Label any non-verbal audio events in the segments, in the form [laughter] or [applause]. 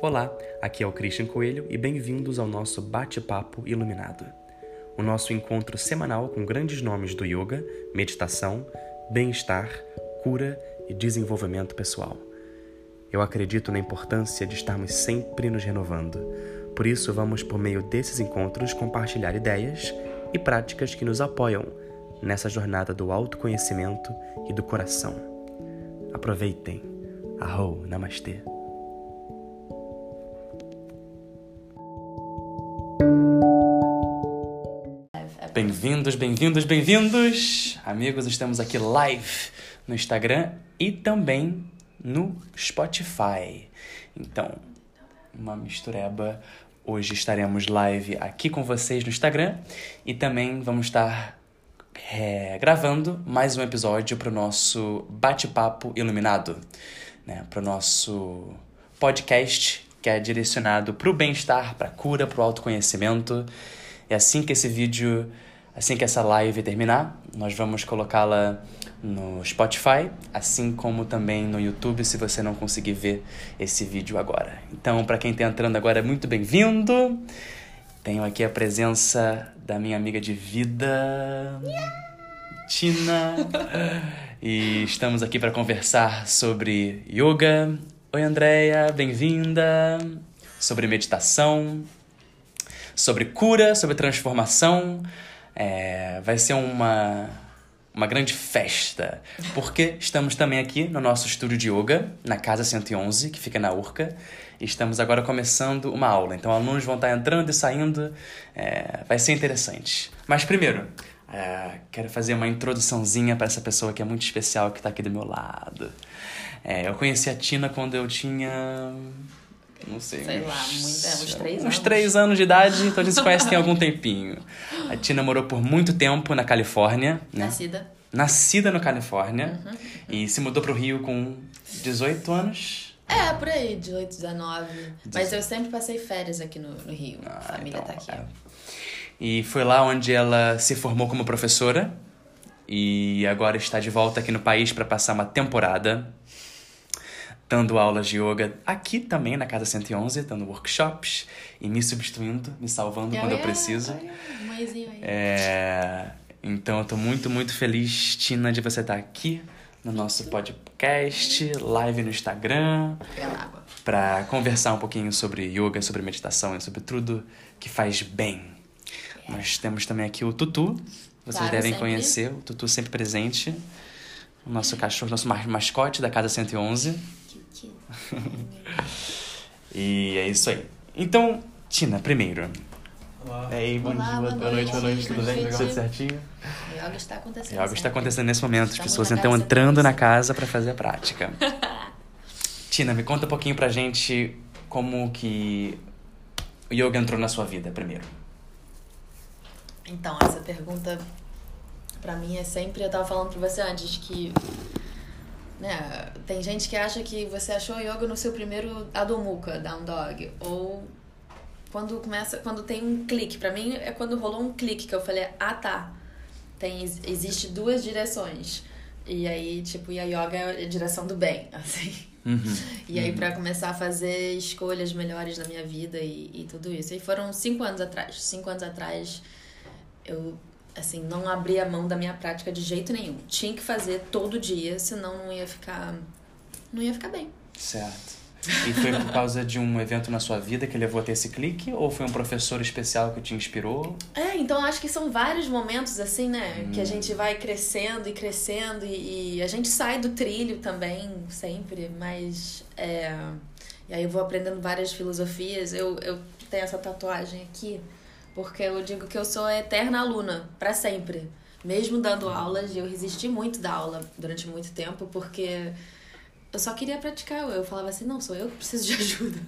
Olá, aqui é o Christian Coelho e bem-vindos ao nosso Bate-Papo Iluminado. O nosso encontro semanal com grandes nomes do yoga, meditação, bem-estar, cura e desenvolvimento pessoal. Eu acredito na importância de estarmos sempre nos renovando. Por isso, vamos, por meio desses encontros, compartilhar ideias e práticas que nos apoiam nessa jornada do autoconhecimento e do coração. Aproveitem. Arro, Namastê. Bem-vindos, bem-vindos, bem-vindos! Amigos, estamos aqui live no Instagram e também no Spotify. Então, uma mistureba. Hoje estaremos live aqui com vocês no Instagram e também vamos estar é, gravando mais um episódio para o nosso bate-papo iluminado, né? para o nosso podcast que é direcionado para o bem-estar, para a cura, para o autoconhecimento. É assim que esse vídeo, assim que essa live terminar, nós vamos colocá-la no Spotify, assim como também no YouTube, se você não conseguir ver esse vídeo agora. Então, para quem está entrando agora, muito bem-vindo. Tenho aqui a presença da minha amiga de vida, Tina. E estamos aqui para conversar sobre yoga. Oi, Andréia, bem-vinda. Sobre meditação, sobre cura, sobre transformação. É, vai ser uma, uma grande festa, porque estamos também aqui no nosso estúdio de yoga, na Casa 111, que fica na Urca. E estamos agora começando uma aula. Então, alunos vão estar entrando e saindo. É, vai ser interessante. Mas primeiro, é, quero fazer uma introduçãozinha para essa pessoa que é muito especial que está aqui do meu lado. É, eu conheci a Tina quando eu tinha não sei. Sei uns, lá, muito, é, uns três uns anos. três anos de idade, então a gente se conhece tem algum tempinho. A Tina morou por muito tempo na Califórnia. Né? Nascida. Nascida no Califórnia. Uhum. E se mudou pro Rio com 18 anos. É, por aí, 18, 19. Mas eu sempre passei férias aqui no, no Rio. Ah, a família então, tá aqui. é. E foi lá onde ela se formou como professora. E agora está de volta aqui no país para passar uma temporada dando aulas de yoga aqui também na Casa 111, dando workshops e me substituindo, me salvando quando eu preciso. É, então eu tô muito, muito feliz, Tina, de você estar aqui no nosso podcast, live no Instagram, para conversar um pouquinho sobre yoga, sobre meditação e sobre tudo que faz bem. Nós temos também aqui o Tutu, vocês Claro, devem sempre. conhecer, o Tutu sempre presente. O nosso cachorro, nosso ma- mascote da Casa 111. Que, que... [laughs] E é isso aí. Então, Tina, primeiro. Olá. E aí, bom Olá, dia, boa boa noite, boa noite, tudo bem? noite. Tudo certinho? Yoga está acontecendo. Algo está acontecendo nesse momento, as pessoas estão entrando na 111. casa para fazer a prática. [laughs] Tina, me conta um pouquinho pra gente como que o yoga entrou na sua vida primeiro. Então, essa pergunta pra mim é sempre. Eu tava falando pra você antes que. Né, tem gente que acha que você achou yoga no seu primeiro Adho Mukha, Down Dog. Ou quando começa. Quando tem um clique. Pra mim é quando rolou um clique que eu falei, ah tá. Tem, existe duas direções. E aí, tipo, e a yoga é a direção do bem, [laughs] assim. Uhum. E aí, pra começar a fazer escolhas melhores na minha vida e, e tudo isso. E foram cinco anos atrás. Cinco anos atrás, eu, assim, não abri a mão da minha prática de jeito nenhum. Tinha que fazer todo dia, senão não ia ficar. Não ia ficar bem. Certo. E foi por causa de um evento na sua vida que levou a ter esse clique? Ou foi um professor especial que te inspirou? É, então acho que são vários momentos, assim, né? Hum. Que a gente vai crescendo e crescendo e, e a gente sai do trilho também, sempre, mas. É... E aí eu vou aprendendo várias filosofias. Eu, eu tenho essa tatuagem aqui, porque eu digo que eu sou a eterna aluna, para sempre. Mesmo dando aulas, eu resisti muito da aula durante muito tempo, porque eu só queria praticar. Eu falava assim, não, sou eu que preciso de [laughs] ajuda.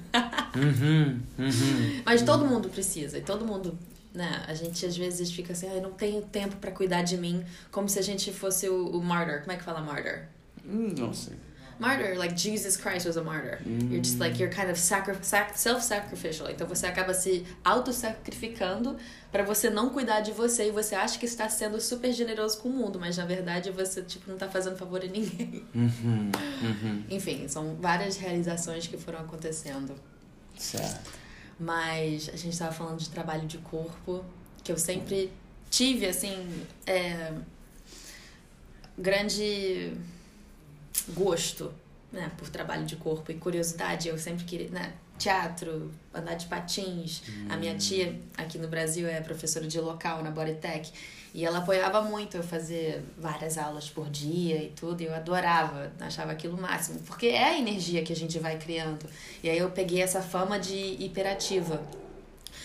Uhum, uhum. Mas todo mundo precisa, e todo mundo, né? A gente às vezes fica assim, ah, eu não tenho tempo pra cuidar de mim, como se a gente fosse o, o martyr. Como é que fala martyr? Hum, Não sei. Martyr, like Jesus Christ was a martyr. You're just like, you're kind of sacri sac self-sacrificial. Então você acaba se auto-sacrificando pra você não cuidar de você e você acha que está sendo super generoso com o mundo, mas na verdade você, tipo, não tá fazendo favor a ninguém. Uhum, uhum. [laughs] Enfim, são várias realizações que foram acontecendo. Certo. Mas a gente estava falando de trabalho de corpo, que eu sempre tive, assim, é, grande gosto né, por trabalho de corpo e curiosidade. Eu sempre queria, né, teatro, andar de patins. Hum. A minha tia aqui no Brasil é professora de local na Bodytech e ela apoiava muito eu fazer várias aulas por dia e tudo, e eu adorava, achava aquilo o máximo, porque é a energia que a gente vai criando. E aí eu peguei essa fama de hiperativa.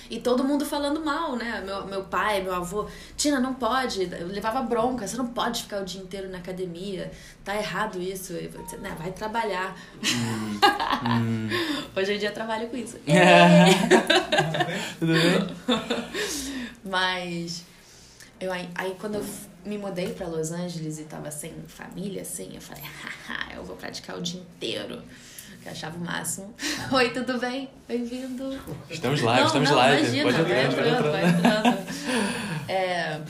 E todo mundo falando mal, né? Meu, meu pai, meu avô, Tina, não pode. Eu levava bronca, você não pode ficar o dia inteiro na academia. Tá errado isso. Eu, né, vai trabalhar. Hum, hum. Hoje em dia eu trabalho com isso. [laughs] É. Tudo bem? Mas eu, aí, aí quando eu me mudei para Los Angeles e tava sem família, assim, eu falei, [laughs] haha, eu vou praticar o dia inteiro. Que eu achava o máximo. [laughs] Oi, tudo bem? Bem-vindo. Estamos live, não, estamos não, live. Imagina, pode entrar, vai entrando, vai entrando. [laughs] É,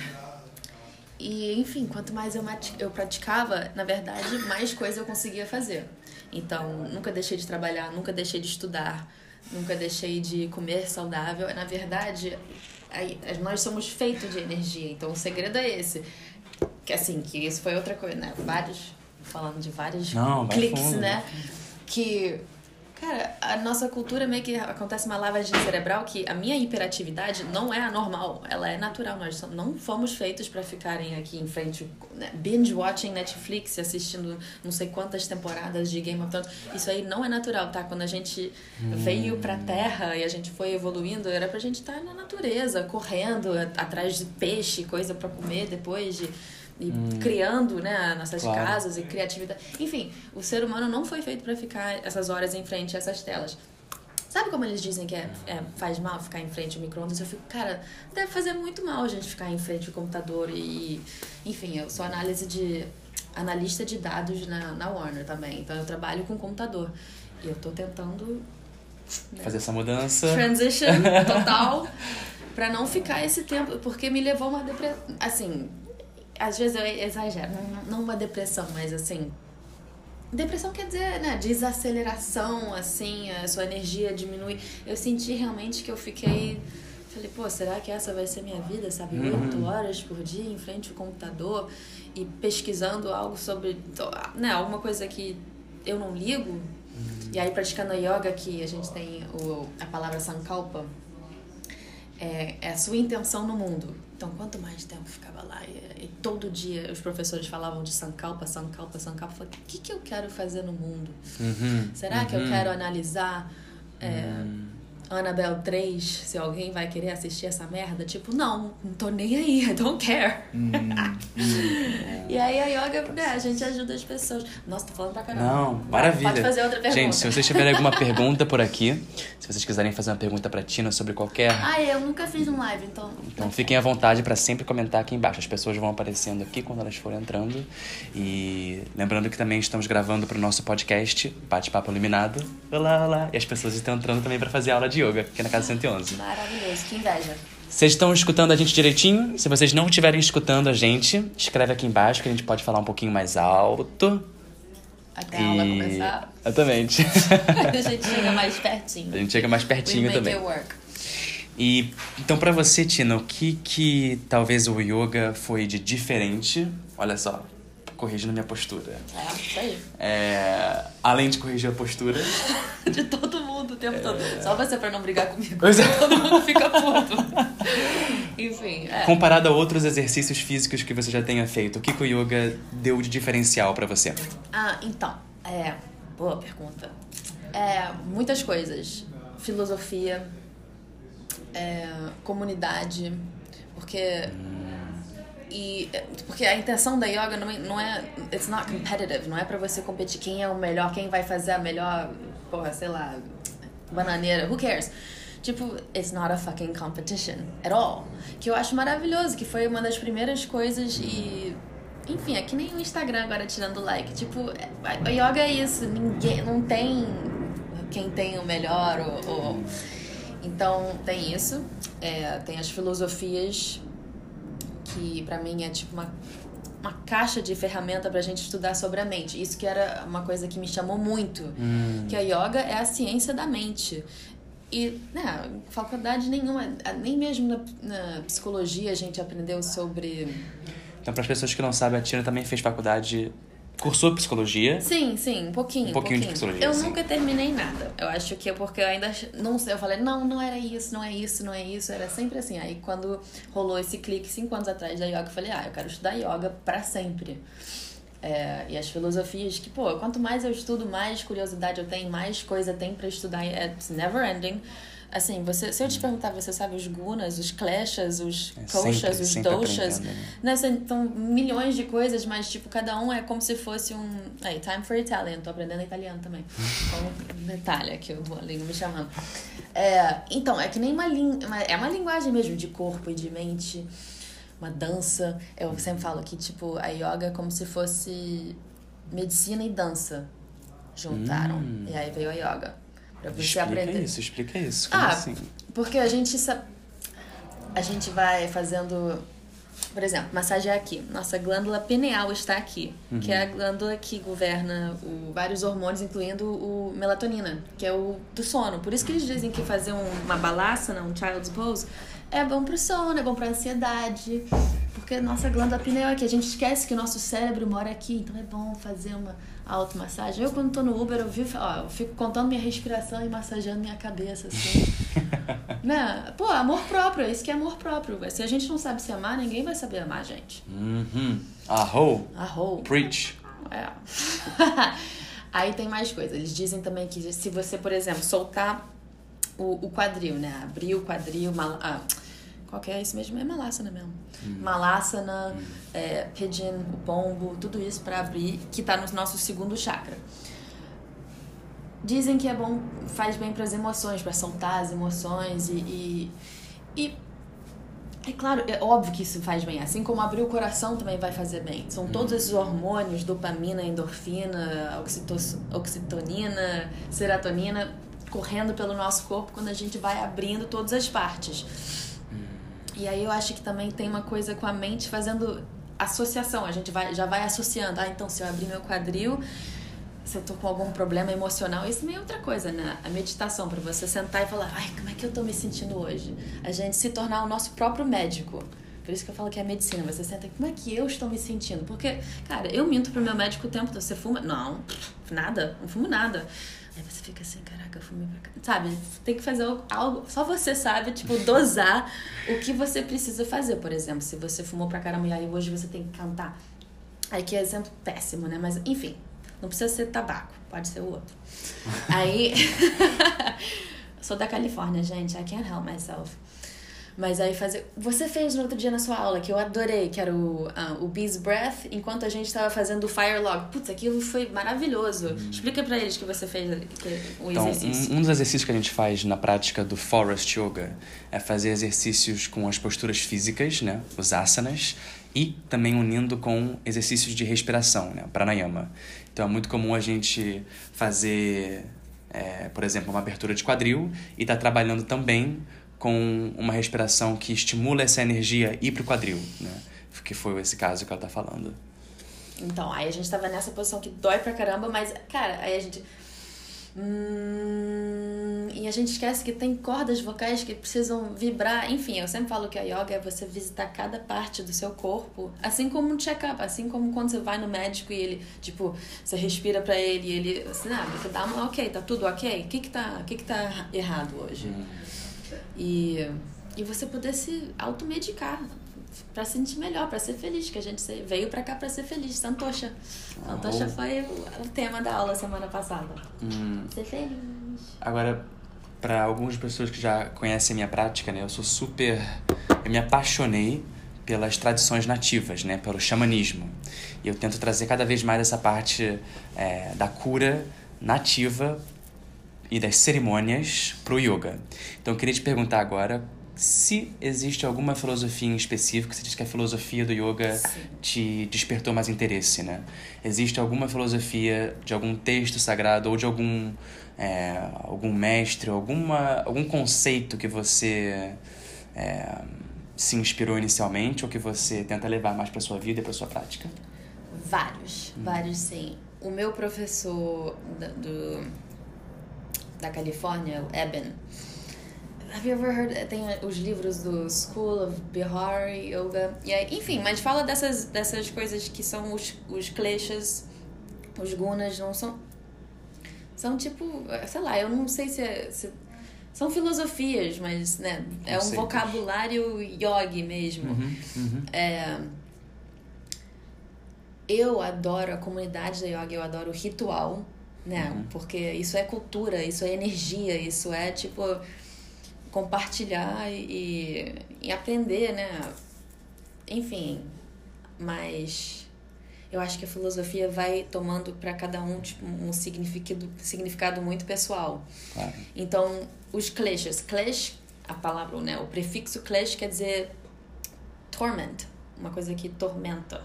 e, enfim, quanto mais eu, eu praticava, na verdade, mais coisa eu conseguia fazer. Então, nunca deixei de trabalhar, nunca deixei de estudar, nunca deixei de comer saudável. Na verdade, nós somos feitos de energia, então o segredo é esse. Que assim, que isso foi outra coisa, né? Vários, falando de vários Não, cliques, fundo, né? Que Cara, a nossa cultura meio que acontece uma lavagem cerebral que a minha hiperatividade não é anormal, ela é natural. Nós não fomos feitos para ficarem aqui em frente, né, binge watching Netflix, assistindo não sei quantas temporadas de Game of Thrones. Isso aí não é natural, tá? Quando a gente hum. veio pra Terra e a gente foi evoluindo, era pra gente estar tá na natureza, correndo atrás de peixe, coisa para comer depois de e hum. criando né, nossas claro. casas e criatividade. Enfim, o ser humano não foi feito para ficar essas horas em frente a essas telas. Sabe como eles dizem que é, é faz mal ficar em frente ao micro-ondas? Eu fico, cara, deve fazer muito mal a gente ficar em frente ao computador e. Enfim, eu sou análise de. analista de dados na, na Warner também. Então eu trabalho com computador. E eu tô tentando. Né, Fazer essa mudança. Transition [laughs] total. para não ficar esse tempo. Porque me levou uma depressão. Assim, às vezes eu exagero, não, uma depressão, mas assim. Depressão quer dizer, né, desaceleração, assim, a sua energia diminui. Eu senti realmente que eu fiquei. Falei, pô, será que essa vai ser minha vida, sabe? Uhum. Oito uhum. horas por dia em frente ao computador e pesquisando algo sobre. né, alguma coisa que eu não ligo. Uhum. E aí, praticando a yoga, que a gente tem o, a palavra sankalpa, é, é a sua intenção no mundo. Então, quanto mais tempo ficava lá, e, e, todo dia os professores falavam de Sankalpa, Sankalpa, Sankalpa, eu falei, o que, que eu quero fazer no mundo? Uhum, Será uhum. que eu uhum. quero analisar é, uhum. Annabelle 3, se alguém vai querer assistir essa merda, tipo, não, não tô nem aí, [laughs] I don't care. Hum, [laughs] hum. e aí a yoga, né, a gente ajuda as pessoas. Nossa, tô falando pra caramba. Não, maravilha. Pode fazer outra pergunta. Gente, se vocês tiverem alguma [laughs] pergunta por aqui, se vocês quiserem fazer uma pergunta pra Tina sobre qualquer. Ah, eu nunca fiz um live, então. Então fiquem à vontade para sempre comentar aqui embaixo. As pessoas vão aparecendo aqui quando elas forem entrando. E lembrando que também estamos gravando pro nosso podcast, Bate-Papo Eliminado. Olá, olá. E as pessoas estão entrando também para fazer aula de yoga aqui na Casa 111. Maravilhoso, que inveja. Vocês estão escutando a gente direitinho? Se vocês não estiverem escutando a gente, escreve aqui embaixo que a gente pode falar um pouquinho mais alto. Até a aula começar. Exatamente. [laughs] a gente chega mais pertinho. A gente chega mais pertinho We também. It work. E então para você, Tina, o que que talvez o yoga foi de diferente? Olha só, corrigindo minha postura. É, isso aí. É, além de corrigir a postura. [laughs] de todo mundo o tempo é... todo. Só você pra não brigar comigo. Pois é. [laughs] Todo mundo fica puto. Enfim. É. Comparado a outros exercícios físicos que você já tenha feito, o que, que o yoga deu de diferencial para você? Ah, então. É. Boa pergunta. É, muitas coisas. Filosofia, é, comunidade, porque. Hum e porque a intenção da yoga não é, não é it's not competitive, não é para você competir quem é o melhor, quem vai fazer a melhor, porra, sei lá, bananeira, who cares? Tipo, it's not a fucking competition at all. Que eu acho maravilhoso, que foi uma das primeiras coisas e enfim, é que nem o Instagram agora tirando like. Tipo, a yoga é isso, ninguém não tem quem tem o melhor ou, ou... então tem isso, é, tem as filosofias que para mim é tipo uma, uma caixa de ferramenta pra gente estudar sobre a mente. Isso que era uma coisa que me chamou muito. Hum. Que a yoga é a ciência da mente. E, né, faculdade nenhuma, nem mesmo na, na psicologia a gente aprendeu sobre. Então, para as pessoas que não sabem, a Tina também fez faculdade Cursou psicologia? Sim, sim, um pouquinho. Um pouquinho, de psicologia. Eu sim. nunca terminei nada. Eu acho que é porque eu ainda não sei. Eu falei, não, não era isso, não é isso, não é isso. Era sempre assim. Aí quando rolou esse clique cinco anos atrás da yoga, eu falei, ah, eu quero estudar yoga para sempre. É, e as filosofias que, pô, quanto mais eu estudo, mais curiosidade eu tenho, mais coisa tem para estudar. It's never ending. Assim, você, se eu te perguntar, você sabe os gunas, os kleshas, os é, koshas, os doshas, né? né? São milhões de coisas, mas, tipo, cada um é como se fosse um... Aí, time for Italian, tô aprendendo italiano também. [laughs] um detalhe aqui, o Duolingo me chamando. É, então, é que nem uma, língua... É uma linguagem mesmo de corpo e de mente, uma dança. Eu sempre falo que, tipo, a yoga é como se fosse medicina e dança juntaram. Hum. E aí veio a yoga. Pra você explica aprender. isso, explica isso. Como ah, assim? porque a gente a gente vai fazendo, por exemplo, massagear aqui. Nossa glândula pineal está aqui, uhum. que é a glândula que governa o, vários hormônios, incluindo o melatonina, que é o do sono. Por isso que eles dizem que fazer um, uma balassana, um child's pose, é bom pro sono, é bom pra ansiedade. Porque nossa glândula pineal aqui, a gente esquece que o nosso cérebro mora aqui, então é bom fazer uma automassagem. Eu, quando tô no Uber, eu, vivo, ó, eu fico contando minha respiração e massageando minha cabeça, assim. [laughs] né? Pô, amor próprio, é isso que é amor próprio. Se a gente não sabe se amar, ninguém vai saber amar a gente. Uhum. Arrou. Arrou. Preach. É. [laughs] Aí tem mais coisa. Eles dizem também que se você, por exemplo, soltar o, o quadril, né? Abrir o quadril, mal, ah, qual que é isso mesmo? É malássana mesmo. Hum. Malássana, hum. É, o pombo, tudo isso para abrir, que tá no nosso segundo chakra. Dizem que é bom, faz bem para as emoções, para soltar as emoções e, e, e, é claro, é óbvio que isso faz bem. Assim como abrir o coração também vai fazer bem. São todos esses hormônios, dopamina, endorfina, oxitonina, serotonina, correndo pelo nosso corpo quando a gente vai abrindo todas as partes. E aí eu acho que também tem uma coisa com a mente fazendo associação. A gente vai, já vai associando. Ah, então se eu abrir meu quadril, se eu tô com algum problema emocional, isso também é outra coisa, né? A meditação, para você sentar e falar, ai, como é que eu tô me sentindo hoje? A gente se tornar o nosso próprio médico. Por isso que eu falo que é medicina. Você senta, como é que eu estou me sentindo? Porque, cara, eu minto pro meu médico o tempo todo. Você fuma? Não, nada, não fumo nada. Aí você fica assim, caraca, fumei pra cá. Sabe? Tem que fazer algo. Só você sabe, tipo, [laughs] dosar o que você precisa fazer. Por exemplo, se você fumou pra caramba e aí hoje você tem que cantar. Aí que é exemplo péssimo, né? Mas, enfim, não precisa ser tabaco, pode ser o outro. [laughs] aí. [laughs] Sou da Califórnia, gente. I can't help myself. Mas aí fazer. Você fez no outro dia na sua aula, que eu adorei, que era o, uh, o Bees Breath, enquanto a gente estava fazendo o Fire Log. Putz, aquilo foi maravilhoso. Hum. Explica para eles que você fez que, o então, exercício. Um, um dos exercícios que a gente faz na prática do Forest Yoga é fazer exercícios com as posturas físicas, né? Os asanas, e também unindo com exercícios de respiração, né? O pranayama. Então é muito comum a gente fazer, é, por exemplo, uma abertura de quadril e estar tá trabalhando também com uma respiração que estimula essa energia ir pro quadril, né? Que foi esse caso que ela tá falando. Então, aí a gente tava nessa posição que dói pra caramba, mas, cara, aí a gente. Hum, e a gente esquece que tem cordas vocais que precisam vibrar. Enfim, eu sempre falo que a yoga é você visitar cada parte do seu corpo, assim como um check-up, assim como quando você vai no médico e ele, tipo, você respira para ele e ele, assim, ah, você dá uma, ok, tá tudo ok? O que que tá, o que que tá errado hoje? Hum. E, e você poder se automedicar para se sentir melhor, para ser feliz, que a gente veio para cá para ser feliz. Santocha. Santocha foi o, tema da aula semana passada. Hum. Ser feliz. Agora, para algumas pessoas que já conhecem a minha prática, né, eu sou super. Eu me apaixonei pelas tradições nativas, né, pelo xamanismo. E eu tento trazer cada vez mais essa parte é, da cura nativa e das cerimônias para o yoga. Então eu queria te perguntar agora se existe alguma filosofia em específico, você diz que a filosofia do yoga Sim. te despertou mais interesse, né? Existe alguma filosofia de algum texto sagrado ou de algum, é, algum mestre, alguma, algum conceito que você é, se inspirou inicialmente ou que você tenta levar mais para sua vida e para sua prática? Vários, hum. vários sim. O meu professor do da Califórnia, o Eben, Have you ever heard? Tem os livros do School of Bihar Yoga. E aí, enfim, mas fala dessas, dessas coisas que são os, os kleshas, os gunas, não são. São tipo, sei lá, eu não sei se, é, se são filosofias, mas né, é um vocabulário yogi mesmo. Uhum, uhum. É, eu adoro a comunidade da yoga, eu adoro o ritual, né? Uhum. Porque isso é cultura, isso é energia, isso é tipo compartilhar e, e aprender, né? Enfim, mas eu acho que a filosofia vai tomando para cada um tipo, um significado, significado muito pessoal. Claro. Então, os kleshas, klesh, a palavra, né, o prefixo klesh quer dizer torment, uma coisa que tormenta.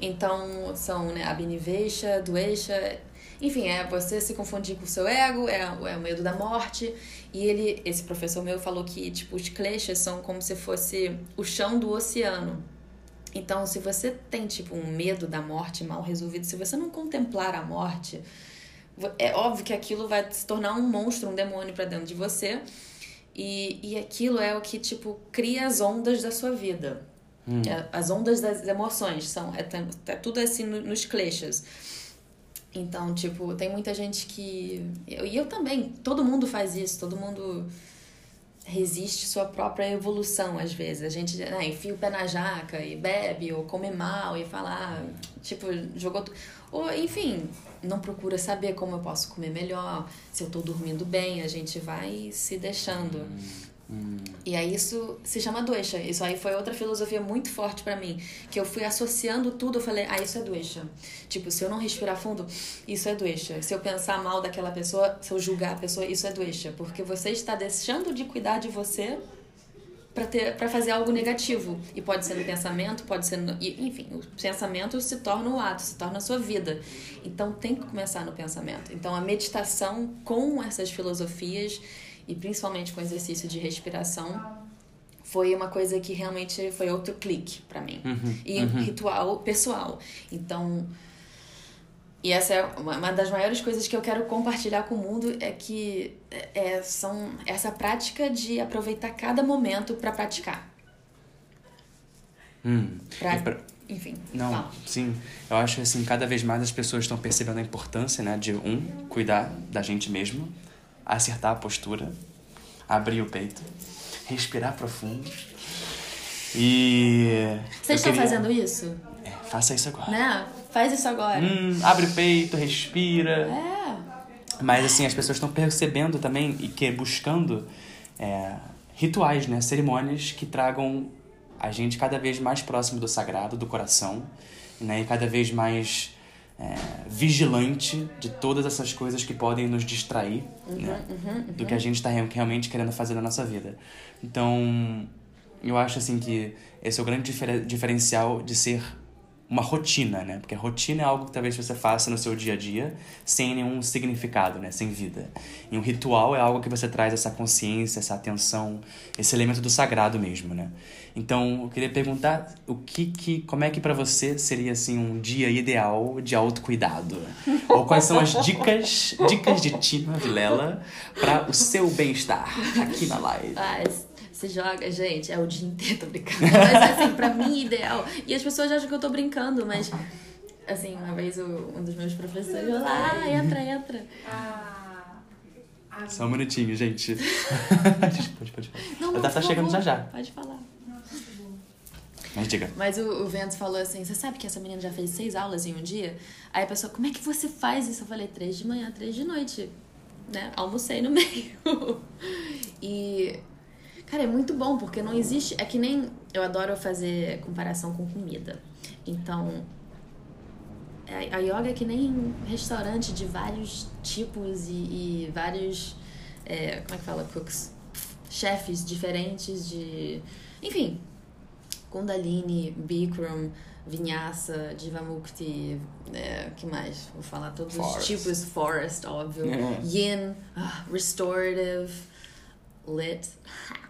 Então, são né, abnivesha, duesha, enfim, é você se confundir com o seu ego, é, é o medo da morte. E ele, esse professor meu falou que, tipo, os kleshas são como se fosse o chão do oceano. Então, se você tem, tipo, um medo da morte mal resolvido, se você não contemplar a morte, é óbvio que aquilo vai se tornar um monstro, um demônio para dentro de você. E, e aquilo é o que, tipo, cria as ondas da sua vida. Hum. É, As ondas das emoções são é, é tudo assim no- nos kleshas. Então, tipo, tem muita gente que. eu- E eu, também, todo mundo faz isso, todo mundo resiste sua própria evolução às vezes. A gente né, enfia o pé na jaca e bebe, ou come mal e fala, ah, tipo, jogou. Ou, enfim, não procura saber como eu posso comer melhor, se eu tô dormindo bem, a gente vai se deixando. Hum. E aí isso se chama doença. Isso aí foi outra filosofia muito forte pra mim, que eu fui associando tudo, eu falei, ah, isso é doença. Tipo, se eu não respirar fundo, isso é doença. Se eu pensar mal daquela pessoa, se eu julgar a pessoa, isso é doença, porque você está deixando de cuidar de você para ter para fazer algo negativo. E pode ser no pensamento, pode ser no, enfim, o pensamento se torna o ato, se torna a sua vida. Então tem que começar no pensamento. Então a meditação com essas filosofias e principalmente com o exercício de respiração foi uma coisa que realmente foi outro clique para mim. Uhum, E um uhum. ritual pessoal. Então, e essa é uma das maiores coisas que eu quero compartilhar com o mundo é que é, são essa prática de aproveitar cada momento para praticar. Hum. Pra, pra- Enfim. Não, fala. sim. Eu acho que assim, cada vez mais as pessoas estão percebendo a importância, né, de um, cuidar da gente mesmo, acertar a postura, abrir o peito, respirar profundo. E Vocês estão queria- fazendo isso? É, faça isso agora. Né? Faz isso agora. Hum, abre o peito, respira. É. Mas assim, as pessoas estão percebendo também e que buscando é, rituais, né? Cerimônias que tragam a gente cada vez mais próximo do sagrado, do coração, né? E cada vez mais é, vigilante de todas essas coisas que podem nos distrair, né? Do que a gente está realmente querendo fazer na nossa vida. Então, eu acho assim que esse é o grande difere- diferencial de ser uma rotina, né? Porque a rotina é algo que talvez você faça no seu dia a dia sem nenhum significado, né? Sem vida. E um ritual é algo que você traz essa consciência, essa atenção, esse elemento do sagrado mesmo, né? Então, eu queria perguntar o que que como é que pra você seria assim um dia ideal de autocuidado? [laughs] Ou quais são as dicas, dicas de Tina Vilela para o seu bem-estar aqui na live? Ah, se joga, gente, é o dia inteiro, tô brincando. Mas assim, pra mim, ideal. E as pessoas acham que eu tô brincando, mas. Assim, uma vez o- um dos meus professores falou: ah, entra, entra. Só um minutinho, gente. [laughs] pode, pode, pode. Não, tá chegando já já. Pode falar. Mas diga. Mas o, o Vento falou assim: você sabe que essa menina já fez seis aulas em um dia? Aí a pessoa, como é que você faz isso? Eu falei: três de manhã, três de noite. Né? Almocei no meio. [laughs] e. Cara, é muito bom, porque não existe. É que nem. Eu adoro fazer comparação com comida. Então. A yoga é que nem restaurante de vários tipos e, e vários. é, como é que fala? Cooks. Chefes diferentes de. Enfim, Kundalini, Bikram, Vinyasa, Jivamukti, é, que mais? Vou falar todos Forest. os tipos, Forest, óbvio, É. Yin, ah, Restorative, Lit. [laughs]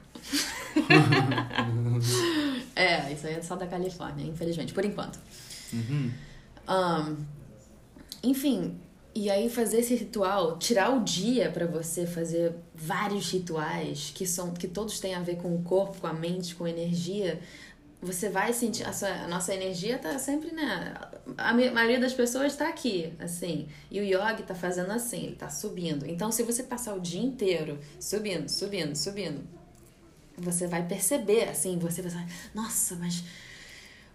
[laughs] é, isso aí é só da Califórnia, infelizmente, por enquanto. Uhum. Um, enfim, E aí fazer esse ritual, tirar o dia para você fazer vários rituais que são que todos têm a ver com o corpo, com a mente, com a energia, você vai sentir a, sua, a nossa energia tá sempre né a maioria das pessoas está aqui assim e o yoga tá fazendo assim ele tá subindo então se você passar o dia inteiro subindo subindo subindo você vai perceber assim você vai nossa mas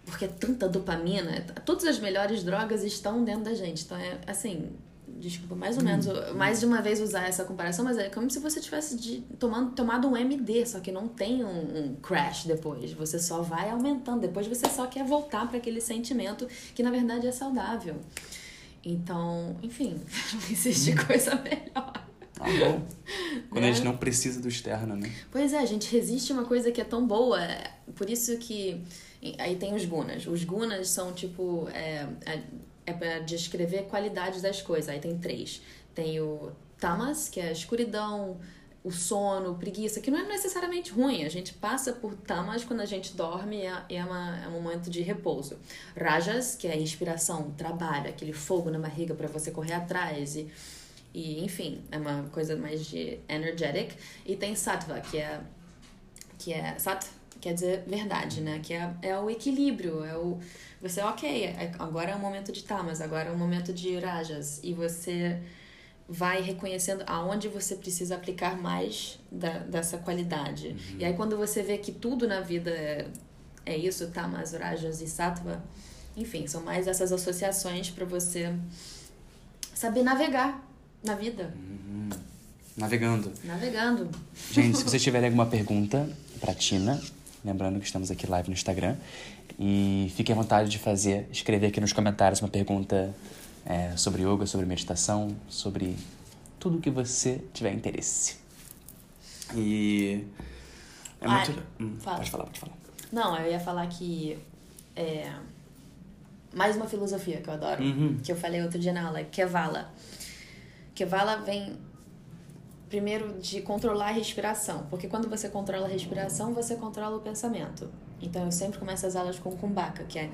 porque é tanta dopamina todas as melhores drogas estão dentro da gente então é assim desculpa, mais ou hum. menos, mais de uma vez usar essa comparação, mas é como se você tivesse de, tomando, tomado um MD, só que não tem um, um, crash depois. Você só vai aumentando. Depois você só quer voltar para aquele sentimento que na verdade é saudável. Então, enfim, [laughs] não existe hum. coisa melhor. Ah, bom. Quando é. a gente não precisa do externo, né? Pois é, a gente resiste a uma coisa que é tão boa. Por isso que. Aí tem os gunas. Os gunas são tipo. É, é, é para descrever qualidades das coisas. Aí tem três. Tem o tamas, que é a escuridão, o sono, preguiça, que não é necessariamente ruim. A gente passa por tamas quando a gente dorme e é, é, uma, é um momento de repouso. Rajas, que é a inspiração, trabalho, aquele fogo na barriga para você correr atrás e, e, enfim, é uma coisa mais de energetic. E tem sattva, que é que é sat quer dizer verdade, né? Que é, é o equilíbrio, é o você, ok, é, agora é o momento de tamas, agora é o momento de rajas. E você vai reconhecendo aonde você precisa aplicar mais da, dessa qualidade. Uhum. E aí quando você vê que tudo na vida é, é isso, tamas, rajas e sattva, enfim, são mais essas associações para você saber navegar na vida. Uhum. Navegando. Navegando. Gente, se [laughs] vocês tiverem alguma pergunta para Tina, lembrando que estamos aqui live no Instagram, e fique à vontade de fazer, escrever aqui nos comentários uma pergunta é, sobre yoga, sobre meditação, sobre tudo que você tiver interesse. E. É muito. Hum, fala. Pode falar, pode falar. Não, eu ia falar que. É, mais uma filosofia que eu adoro, uhum. que eu falei outro dia na aula, é Kevala. Kevala vem primeiro de controlar a respiração, porque quando você controla a respiração, você controla o pensamento. Então eu sempre começo as aulas com kumbhaka, que é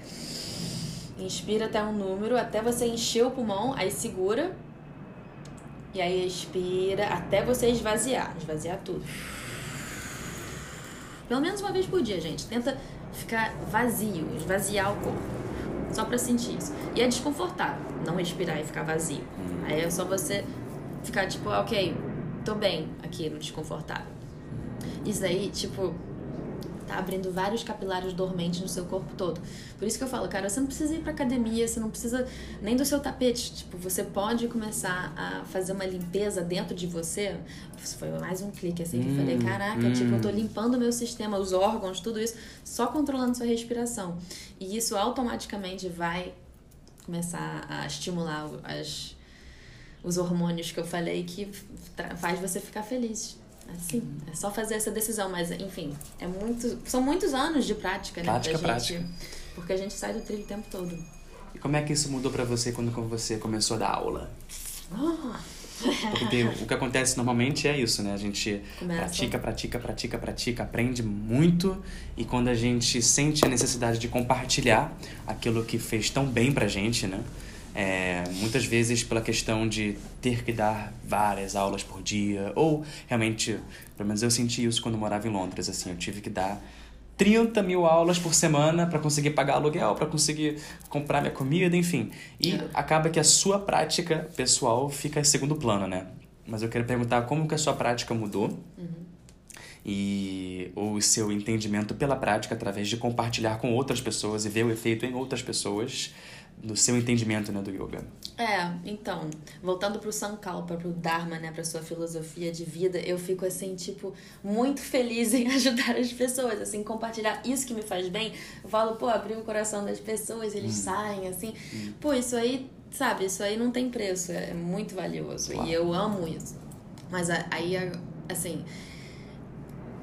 inspira até um número, até você encher o pulmão, aí segura. E aí expira até você esvaziar, esvaziar tudo. Pelo menos uma vez por dia, gente. Tenta ficar vazio, esvaziar o corpo. Só pra sentir isso. E é desconfortável não respirar e ficar vazio. Aí é só você ficar tipo, ok, tô bem aqui no desconfortável. Isso aí, tipo, tá abrindo vários capilares dormentes no seu corpo todo. Por isso que eu falo, cara, você não precisa ir pra academia, você não precisa nem do seu tapete. Tipo, você pode começar a fazer uma limpeza dentro de você. Isso foi mais um clique assim que eu falei, hum, caraca, hum. tipo, eu tô limpando o meu sistema, os órgãos, tudo isso, só controlando sua respiração. E isso automaticamente vai começar a estimular as os hormônios que eu falei que faz você ficar feliz. Assim, é só fazer essa decisão, mas enfim, é muito, são muitos anos de prática, né, prática, gente, prática. porque a gente sai do trilho o tempo todo. E como é que isso mudou para você quando você começou a dar aula? Oh. Porque o que acontece normalmente é isso, né? A gente Começa. pratica, pratica, pratica, pratica, aprende muito e quando a gente sente a necessidade de compartilhar aquilo que fez tão bem pra gente, né? É, muitas vezes pela questão de ter que dar várias aulas por dia, ou realmente, pelo menos eu senti isso quando morava em Londres, assim, eu tive que dar 30 mil aulas por semana para conseguir pagar aluguel, para conseguir comprar minha comida, enfim. E é. acaba que a sua prática pessoal fica em segundo plano, né? Mas eu quero perguntar como que a sua prática mudou. Uhum. E o seu entendimento pela prática através de compartilhar com outras pessoas e ver o efeito em outras pessoas no seu entendimento né, do yoga. É, então, voltando pro Sankalpa, pro Dharma, né, pra sua filosofia de vida, eu fico assim, tipo, muito feliz [laughs] em ajudar as pessoas, assim, compartilhar isso que me faz bem. Eu falo, pô, abrir o coração das pessoas, eles hum. saem, assim. Hum. Pô, isso aí, sabe, isso aí não tem preço, é muito valioso. Claro. E eu amo isso. Mas aí, assim,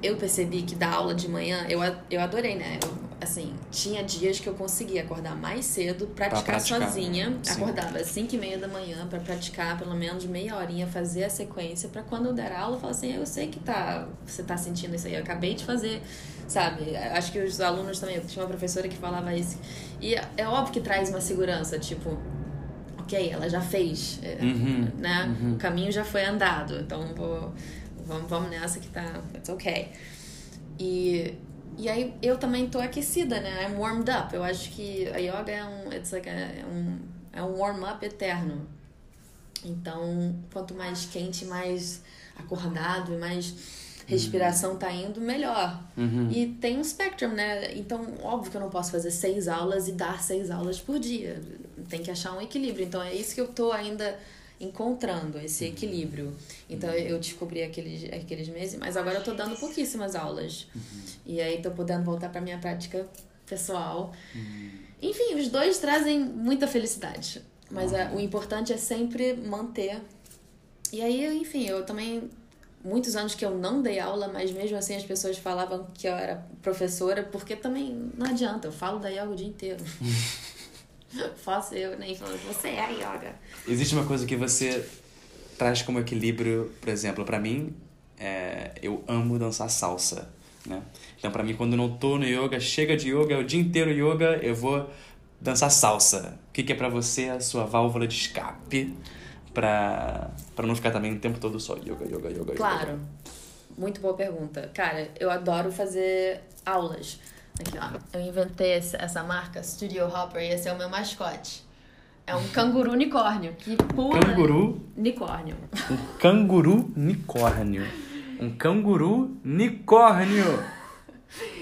eu percebi que da aula de manhã, eu, eu adorei, né? Eu, assim, tinha dias que eu conseguia acordar mais cedo, praticar, praticar. sozinha. Sim. Acordava às 5 e meia da manhã para praticar pelo menos meia horinha, fazer a sequência, para quando eu der aula, eu falar assim, eu sei que tá, você tá sentindo isso aí, eu acabei de fazer, sabe? Acho que os alunos também, eu tinha uma professora que falava isso. E é óbvio que traz uma segurança, tipo, ok, ela já fez, é, Uhum, né? uhum. O caminho já foi andado, então vou, vamos, vamos nessa que tá, it's ok. E, e aí eu também tô aquecida, né? I'm warmed up. Eu acho que a yoga é um, it's like a, é um, é um warm-up eterno. Então, quanto mais quente, mais acordado e mais respiração tá indo, melhor. Uhum. E tem um spectrum, né? Então, óbvio que eu não posso fazer seis aulas e dar seis aulas por dia. Tem que achar um equilíbrio. Então, é isso que eu tô ainda encontrando, esse equilíbrio. Então, eu descobri aqueles, aqueles meses, mas agora eu tô dando pouquíssimas aulas. E aí, tô podendo voltar pra minha prática pessoal. Enfim, os dois trazem muita felicidade. Mas é, o importante é sempre manter. E aí, enfim, eu também muitos anos que eu não dei aula, mas mesmo assim as pessoas falavam que eu era professora, porque também não adianta, eu falo da yoga o dia inteiro. [laughs] [laughs] Faço eu, nem falo, você é a yoga. Existe uma coisa que você traz como equilíbrio, por exemplo, pra mim, é, eu amo dançar salsa, né? Então, pra mim, quando eu não tô no yoga, chega de yoga, é o dia inteiro yoga, eu vou dançar salsa. O que, que é pra você a sua válvula de escape pra não ficar também o tempo todo só yoga, yoga, yoga, Claro, yoga? muito boa pergunta. Cara, eu adoro fazer aulas. Aqui, ó. Eu inventei essa marca, Studio Hopper, e esse é o meu mascote. É um canguru unicórnio que pula. Canguru, Unicórnio. um canguru unicórnio. Um canguru unicórnio.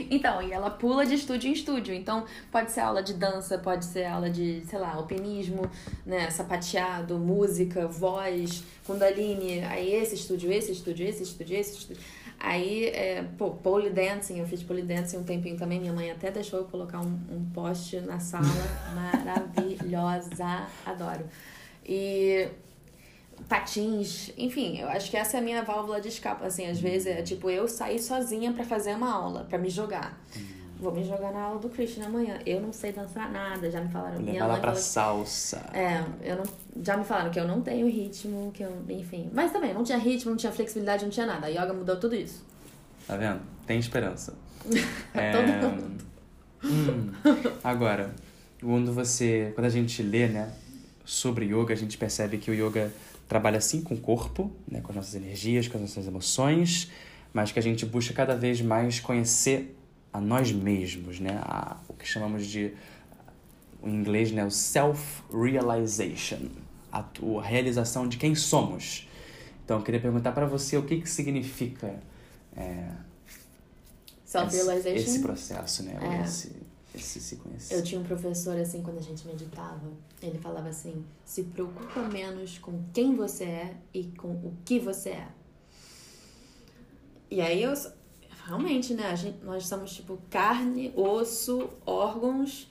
Então, e ela pula de estúdio em estúdio. Então, pode ser aula de dança, pode ser aula de, sei lá, alpinismo, né? Sapateado, música, voz, kundalini. Aí esse estúdio, esse estúdio, esse estúdio, esse estúdio. Aí, é, pô, pole dancing, eu fiz pole dancing um tempinho também. Minha mãe até deixou eu colocar um, um poste na sala. [laughs] Maravilhosa, adoro. E patins, enfim, eu acho que essa é a minha válvula de escape, assim, às vezes é tipo eu sair sozinha pra fazer uma aula, pra me jogar. Vou me jogar na aula do Christian amanhã. Eu não sei dançar nada, já me falaram. Levar mãe pra falou salsa. é, eu não, já me falaram que eu não tenho ritmo, que eu, enfim. Mas também, não tinha ritmo, não tinha flexibilidade, não tinha nada. A yoga mudou tudo isso. Tá vendo? Tem esperança. [laughs] É, Todo mundo. Hum, agora, quando você, quando a gente lê, né, sobre yoga, a gente percebe que o yoga trabalha sim com o corpo, né, com as nossas energias, com as nossas emoções, mas que a gente busca cada vez mais conhecer a nós mesmos, né, a, o que chamamos de em inglês, né, o self-realization, a, a realização de quem somos. Então, eu queria perguntar para você o que que significa é, esse, esse Self-realization. processo, né? É. Esse, esse se conhecer. Eu tinha um professor, assim, quando a gente meditava, ele falava assim: se preocupa menos com quem você é e com o que você é. E aí eu. Realmente, né? A gente, nós somos tipo carne, osso, órgãos,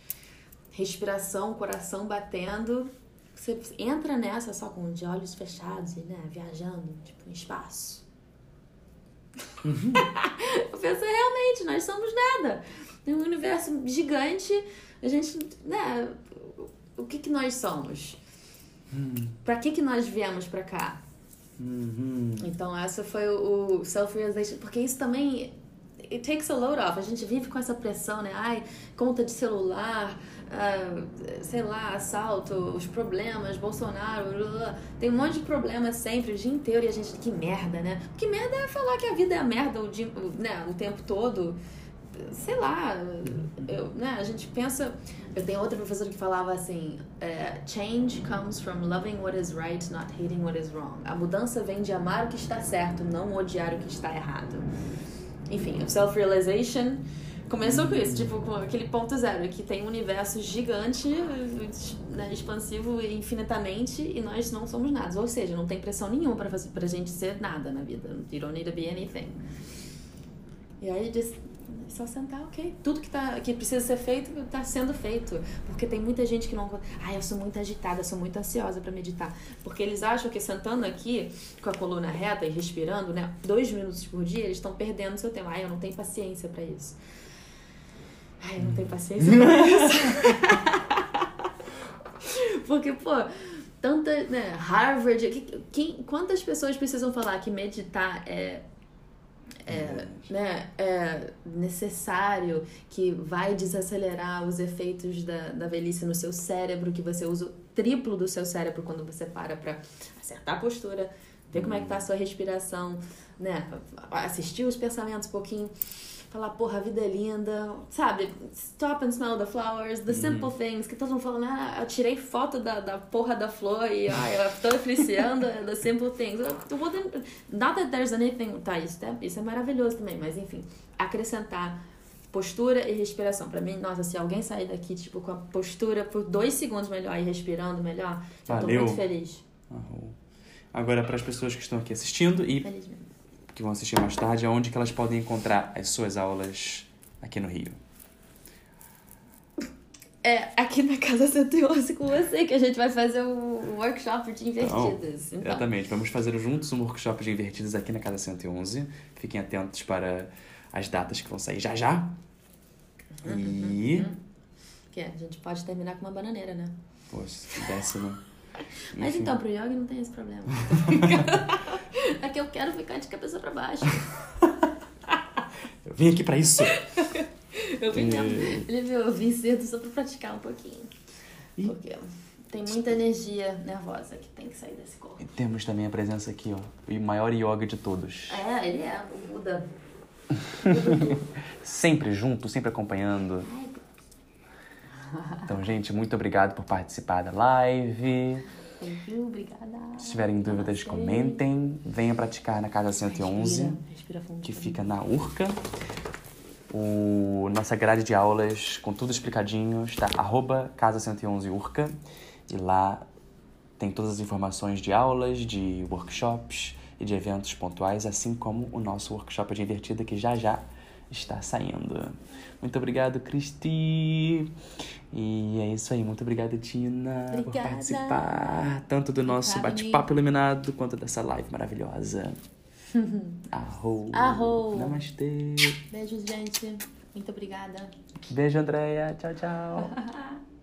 respiração, coração batendo. Você entra nessa só com de olhos fechados e, né, viajando, tipo, no espaço. [laughs] eu pensei, realmente, nós somos nada. Tem um universo gigante, a gente, né, o que que nós somos? Pra que que nós viemos pra cá? Uhum. Então, essa foi o self-realization, porque isso também it takes a load off. A gente vive com essa pressão, né? Ai, conta de celular, ah, sei lá, assalto, os problemas, Bolsonaro, blá, blá, tem um monte de problemas sempre, o dia inteiro, e a gente, que merda, né? Que merda é falar que a vida é merda o, dia, né, o tempo todo. Sei lá, eu, né, a gente pensa. Eu tenho outra professora que falava assim: é, Change comes from loving what is right, not hating what is wrong. A mudança vem de amar o que está certo, não odiar o que está errado. Enfim, o self-realization começou com isso, tipo, com aquele ponto zero, que tem um universo gigante, né, expansivo infinitamente, e nós não somos nada. Ou seja, não tem pressão nenhuma pra, fazer, pra gente ser nada na vida. You don't need to be anything. E aí diz, é só sentar, ok. Tudo que, tá, que precisa ser feito está sendo feito. Porque tem muita gente que não. Ah, eu sou muito agitada, eu sou muito ansiosa para meditar. Porque eles acham que sentando aqui, com a coluna reta e respirando, né, dois minutos por dia, eles estão perdendo seu tempo. Ah, eu não tenho paciência para isso. Ai, eu não tenho paciência pra isso. [laughs] Porque, pô, tanta, né, Harvard, que- quem, quantas pessoas precisam falar que meditar é é, né, é necessário, que vai desacelerar os efeitos da, da velhice no seu cérebro, que você usa triplo do seu cérebro quando você para pra acertar a postura, ver como é que tá a sua respiração, né? Assistir os pensamentos um pouquinho falar, porra, a vida é linda, sabe? Stop and smell the flowers, the simple things, que todo mundo falando, ah, eu tirei foto da, da porra da flor e ah, eu tô apreciando [laughs] the simple things. Not that there's anything, tá, isso é, isso é maravilhoso também, mas enfim, acrescentar postura e respiração. Pra mim, nossa, se alguém sair daqui, tipo, com a postura por dois segundos melhor e respirando melhor, eu tô muito feliz. Agora, para as pessoas que estão aqui assistindo e que vão assistir mais tarde, aonde que elas podem encontrar as suas aulas aqui no Rio? É, aqui na Casa 111 com você, que a gente vai fazer o workshop de invertidas. Então, Exatamente, vamos fazer juntos um workshop de invertidas aqui na Casa 111. Fiquem atentos para as datas que vão sair já já. Uhum, e. Uhum. Que a gente pode terminar com uma bananeira, né? Poxa, se desse, né? Mas então, pro yoga não tem esse problema. [laughs] é que eu quero ficar de cabeça pra baixo. eu vim aqui pra isso. eu vim, e... ele viu, eu vim cedo só pra praticar um pouquinho. E... Porque tem muita energia nervosa que tem que sair desse corpo. E temos também a presença aqui, ó. O maior yoga de todos. É, ele é, o Buda. [laughs] sempre junto, sempre acompanhando. Então, gente, muito obrigado por participar da live. obrigada. Se tiverem dúvidas, comentem. Venha praticar na Casa 111, respira, respira que fica na Urca. O, nossa grade de aulas, com tudo explicadinho, está arroba Casa 111 Urca. E lá tem todas as informações de aulas, de workshops e de eventos pontuais, assim como o nosso workshop de invertida que já já está saindo. Muito obrigado, Cristi. E é isso aí. Muito obrigada, Tina, Obrigada. por participar tanto do nosso bate-papo iluminado quanto dessa live maravilhosa. [laughs] Arro. Arro. Namastê. Beijos, gente. Muito obrigada. Beijo, Andréia. Tchau, tchau. [laughs]